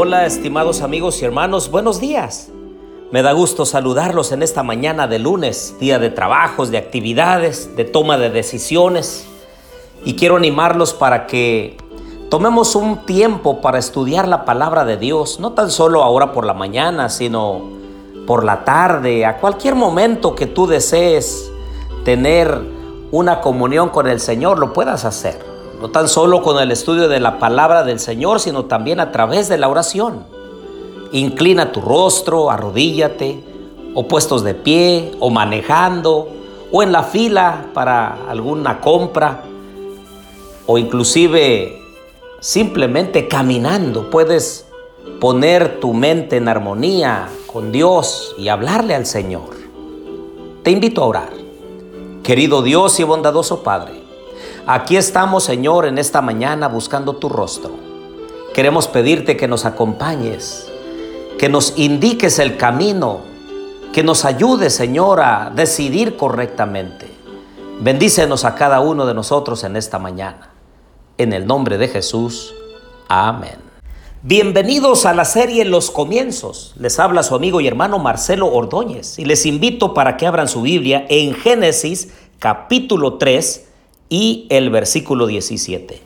hola, estimados amigos y hermanos, buenos días. Me da gusto saludarlos en esta mañana de lunes, día de trabajos, de actividades, de toma de decisiones. Y quiero animarlos para que tomemos un tiempo para estudiar la palabra de Dios, no tan solo ahora por la mañana, sino por la tarde, a cualquier momento que tú desees tener una comunión con el Señor, lo puedas hacer no tan solo con el estudio de la palabra del Señor, sino también a través de la oración. Inclina tu rostro, arrodíllate, o puestos de pie, o manejando, o en la fila para alguna compra, o inclusive simplemente caminando. Puedes poner tu mente en armonía con Dios y hablarle al Señor. Te invito a orar. Querido Dios y bondadoso Padre, Aquí estamos, Señor, en esta mañana buscando tu rostro. Queremos pedirte que nos acompañes, que nos indiques el camino, que nos ayudes, Señor, a decidir correctamente. Bendícenos a cada uno de nosotros en esta mañana. En el nombre de Jesús. Amén. Bienvenidos a la serie Los Comienzos. Les habla su amigo y hermano Marcelo Ordóñez y les invito para que abran su Biblia en Génesis capítulo 3 y el versículo 17.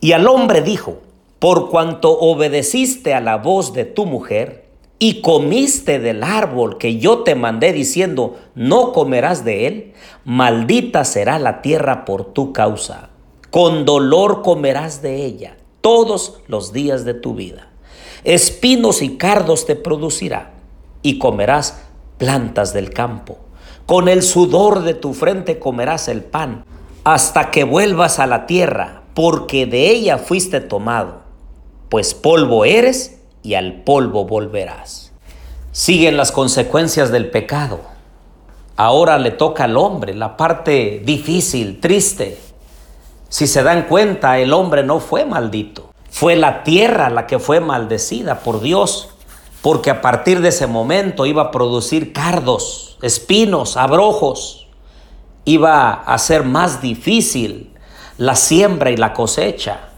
Y al hombre dijo, por cuanto obedeciste a la voz de tu mujer y comiste del árbol que yo te mandé diciendo, no comerás de él, maldita será la tierra por tu causa. Con dolor comerás de ella todos los días de tu vida. Espinos y cardos te producirá y comerás plantas del campo. Con el sudor de tu frente comerás el pan, hasta que vuelvas a la tierra, porque de ella fuiste tomado, pues polvo eres y al polvo volverás. Siguen las consecuencias del pecado. Ahora le toca al hombre la parte difícil, triste. Si se dan cuenta, el hombre no fue maldito. Fue la tierra la que fue maldecida por Dios, porque a partir de ese momento iba a producir cardos, espinos, abrojos, iba a ser más difícil la siembra y la cosecha,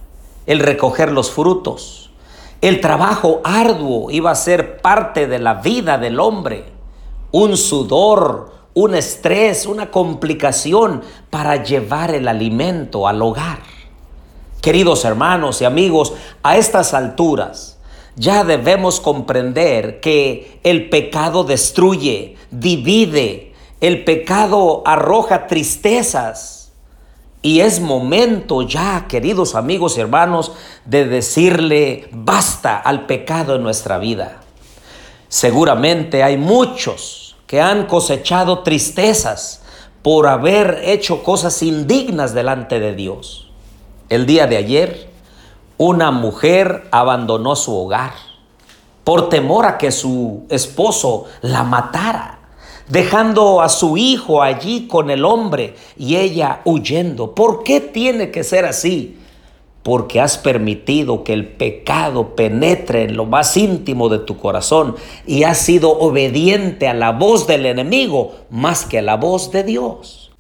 el recoger los frutos. El trabajo arduo iba a ser parte de la vida del hombre, un sudor, un estrés, una complicación para llevar el alimento al hogar. Queridos hermanos y amigos, a estas alturas, ya debemos comprender que el pecado destruye, divide, el pecado arroja tristezas. Y es momento ya, queridos amigos y hermanos, de decirle basta al pecado en nuestra vida. Seguramente hay muchos que han cosechado tristezas por haber hecho cosas indignas delante de Dios. El día de ayer, una mujer abandonó su hogar por temor a que su esposo la matara, dejando a su hijo allí con el hombre y ella huyendo. ¿Por qué tiene que ser así? Porque has permitido que el pecado penetre en lo más íntimo de tu corazón y has sido obediente a la voz del enemigo más que a la voz de Dios.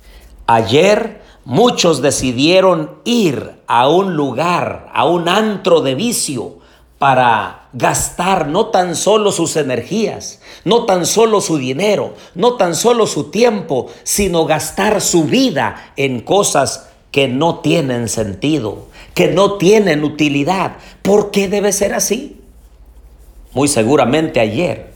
Ayer Muchos decidieron ir a un lugar, a un antro de vicio, para gastar no tan solo sus energías, no tan solo su dinero, no tan solo su tiempo, sino gastar su vida en cosas que no tienen sentido, que no tienen utilidad. ¿Por qué debe ser así? Muy seguramente ayer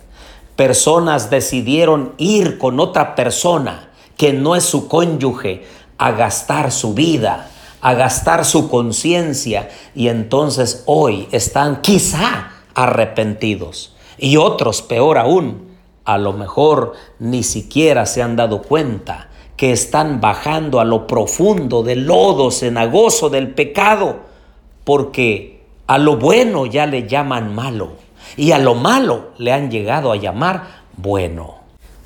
personas decidieron ir con otra persona que no es su cónyuge a gastar su vida, a gastar su conciencia y entonces hoy están quizá arrepentidos. Y otros, peor aún, a lo mejor ni siquiera se han dado cuenta que están bajando a lo profundo del lodo cenagoso del pecado, porque a lo bueno ya le llaman malo y a lo malo le han llegado a llamar bueno.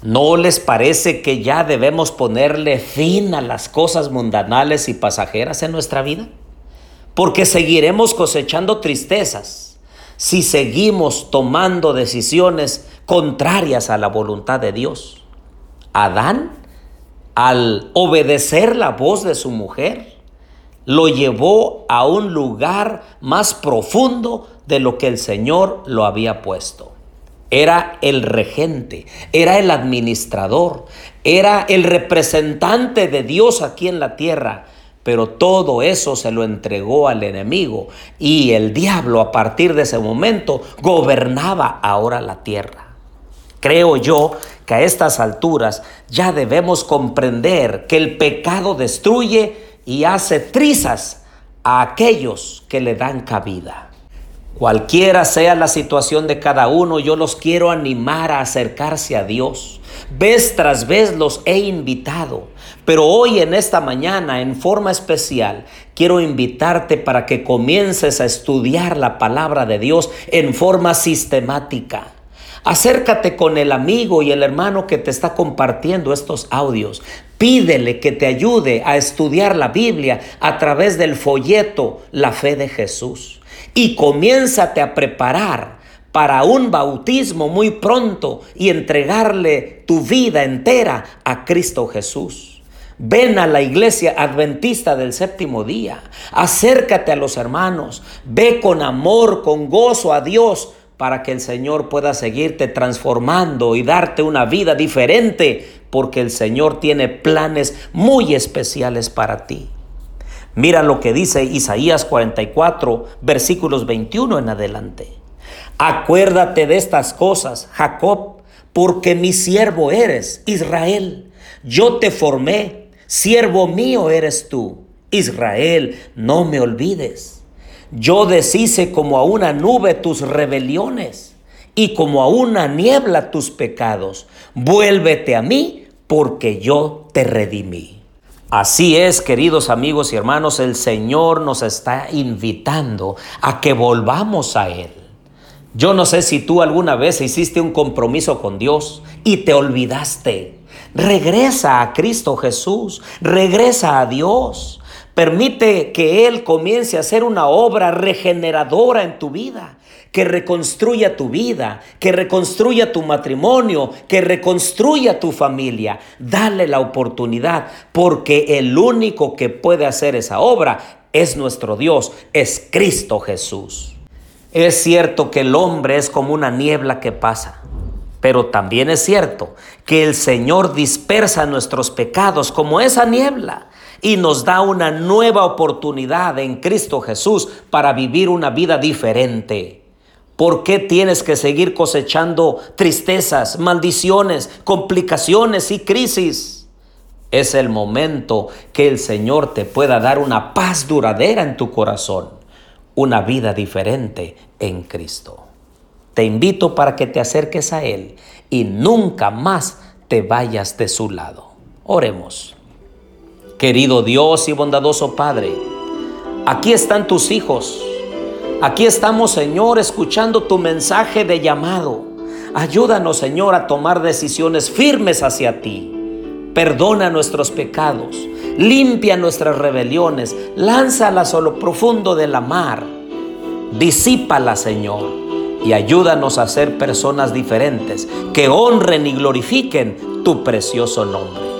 ¿No les parece que ya debemos ponerle fin a las cosas mundanales y pasajeras en nuestra vida? Porque seguiremos cosechando tristezas si seguimos tomando decisiones contrarias a la voluntad de Dios. Adán, al obedecer la voz de su mujer, lo llevó a un lugar más profundo de lo que el Señor lo había puesto. Era el regente, era el administrador, era el representante de Dios aquí en la tierra. Pero todo eso se lo entregó al enemigo y el diablo a partir de ese momento gobernaba ahora la tierra. Creo yo que a estas alturas ya debemos comprender que el pecado destruye y hace trizas a aquellos que le dan cabida. Cualquiera sea la situación de cada uno, yo los quiero animar a acercarse a Dios. Vez tras vez los he invitado, pero hoy en esta mañana en forma especial quiero invitarte para que comiences a estudiar la palabra de Dios en forma sistemática. Acércate con el amigo y el hermano que te está compartiendo estos audios. Pídele que te ayude a estudiar la Biblia a través del folleto La fe de Jesús. Y comiénzate a preparar para un bautismo muy pronto y entregarle tu vida entera a Cristo Jesús. Ven a la iglesia adventista del séptimo día. Acércate a los hermanos. Ve con amor, con gozo a Dios para que el Señor pueda seguirte transformando y darte una vida diferente, porque el Señor tiene planes muy especiales para ti. Mira lo que dice Isaías 44, versículos 21 en adelante. Acuérdate de estas cosas, Jacob, porque mi siervo eres, Israel. Yo te formé, siervo mío eres tú. Israel, no me olvides. Yo deshice como a una nube tus rebeliones y como a una niebla tus pecados. Vuélvete a mí, porque yo te redimí. Así es, queridos amigos y hermanos, el Señor nos está invitando a que volvamos a Él. Yo no sé si tú alguna vez hiciste un compromiso con Dios y te olvidaste. Regresa a Cristo Jesús, regresa a Dios. Permite que Él comience a hacer una obra regeneradora en tu vida, que reconstruya tu vida, que reconstruya tu matrimonio, que reconstruya tu familia. Dale la oportunidad, porque el único que puede hacer esa obra es nuestro Dios, es Cristo Jesús. Es cierto que el hombre es como una niebla que pasa, pero también es cierto que el Señor dispersa nuestros pecados como esa niebla y nos da una nueva oportunidad en Cristo Jesús para vivir una vida diferente. ¿Por qué tienes que seguir cosechando tristezas, maldiciones, complicaciones y crisis? Es el momento que el Señor te pueda dar una paz duradera en tu corazón una vida diferente en Cristo. Te invito para que te acerques a Él y nunca más te vayas de su lado. Oremos. Querido Dios y bondadoso Padre, aquí están tus hijos. Aquí estamos, Señor, escuchando tu mensaje de llamado. Ayúdanos, Señor, a tomar decisiones firmes hacia ti. Perdona nuestros pecados limpia nuestras rebeliones, lánzalas a lo profundo de la mar, disípala, Señor, y ayúdanos a ser personas diferentes que honren y glorifiquen tu precioso nombre.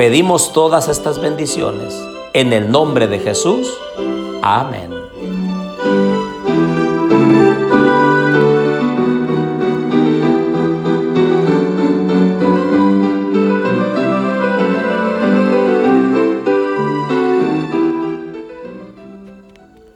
Pedimos todas estas bendiciones en el nombre de Jesús. Amén.